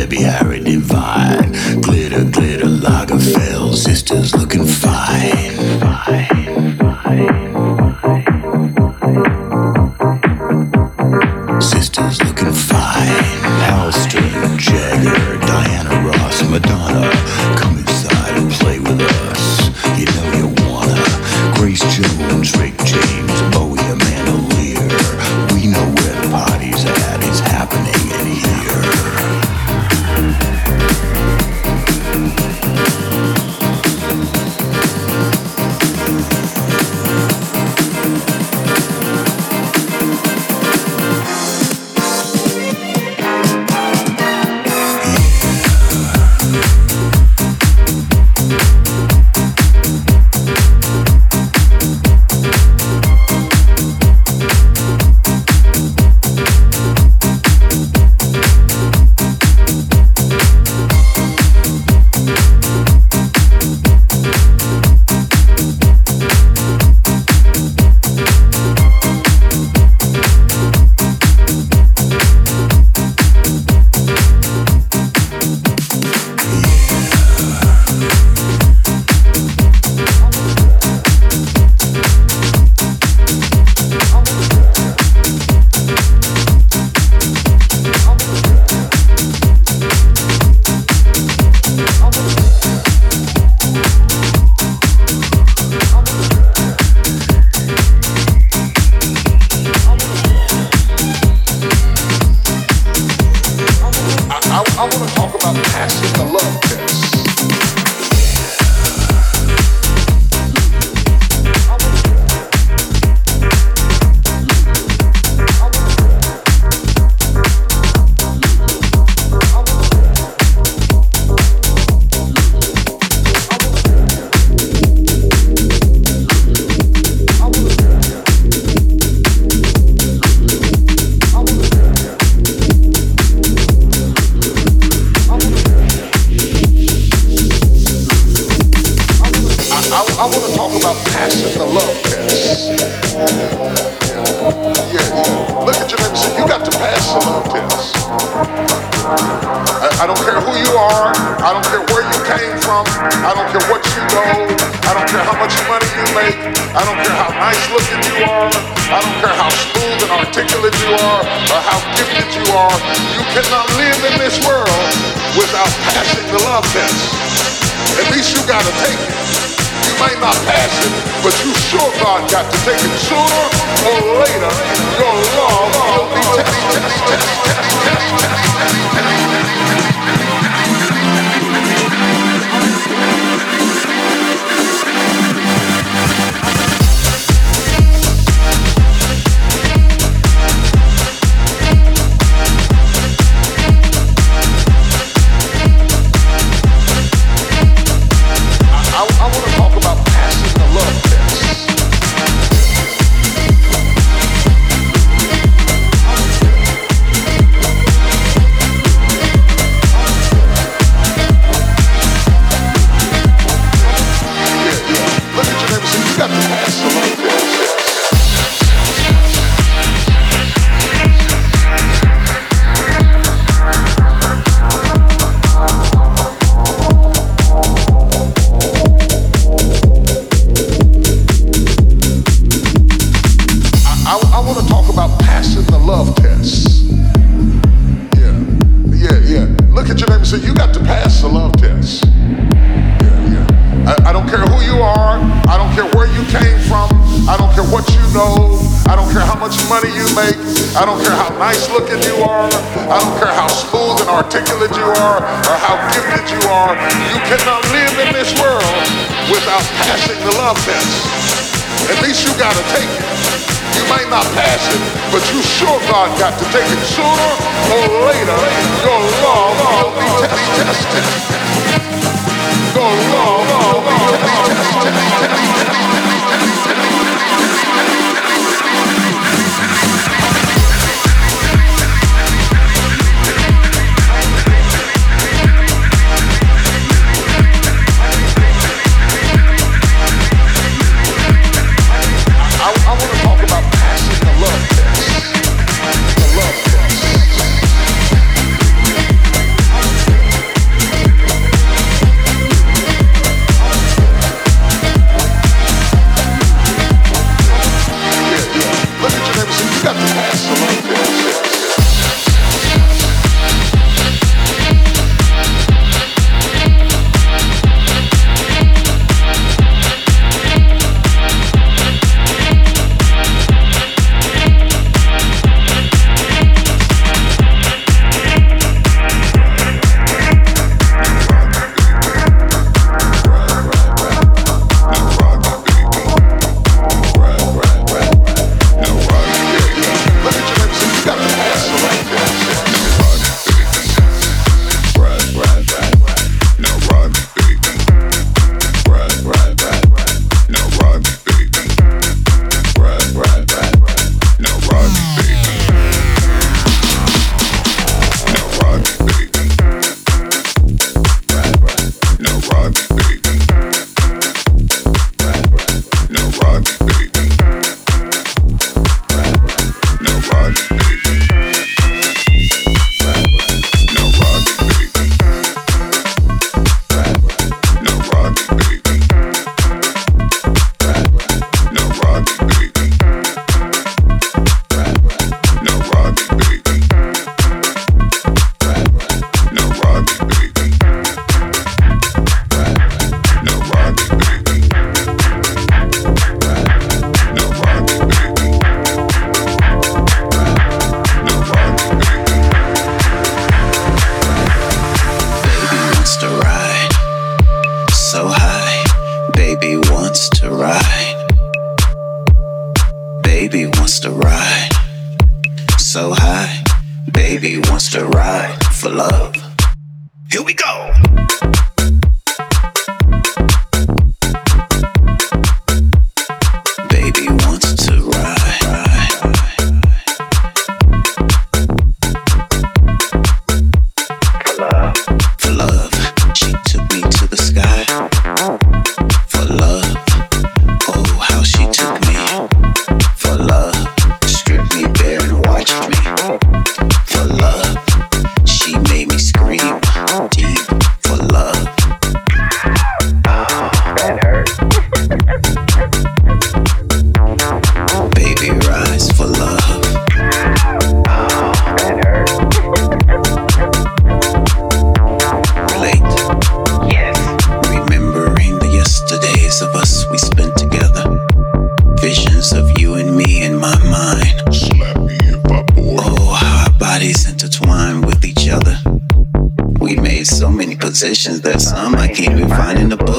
Debbie Harry Divine. Glitter, glitter, Lagerfeld. Sisters looking I, I want to talk about the passion, the love test. God got to take it. Sooner or later, your love will be tested. definitions that some I can't even find in the book.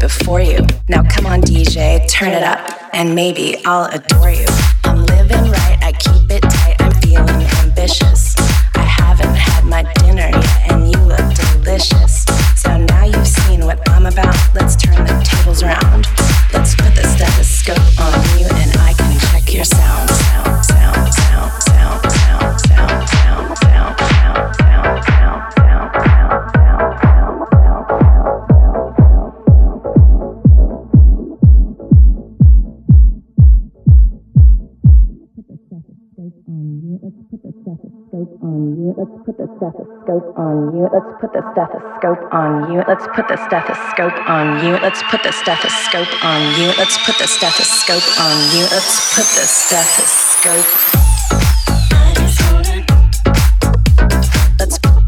Before you. Now come on, DJ, turn it up, and maybe I'll adore you. I'm living right, I keep it tight, I'm feeling ambitious. I haven't had my dinner yet, and you look delicious. So now you've seen what I'm about, let's turn the tables around. Let's put the stethoscope on you, and I can check your sound, on you. Let's put the stethoscope on you. Let's put the stethoscope on you. Let's put the stethoscope on you. Let's put the stethoscope on you. Let's put the stethoscope on you. Let's put the stethoscope. Let's let's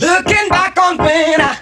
looking back on when I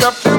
up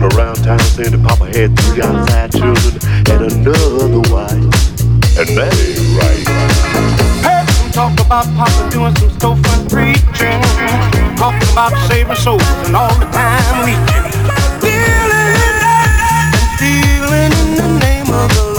going around town saying that Papa had three outside children and another wife. And that ain't right. Heard some talk about Papa doing some storefront preaching. Talking about saving souls and all the time reaching. Dealing, dealing in the name of the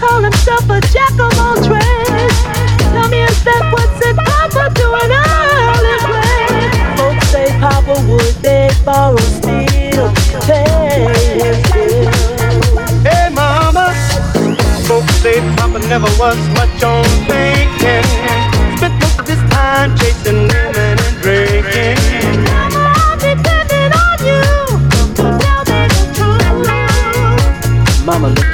call himself a jack of all trades. Tell me instead, what's it Papa doing early play? Folks say Papa would they borrow, steal, pay, and. Hey, Mama. Folks say Papa never was much on thinking. Spent most of his time chasing women and drinking. I'm Mama, look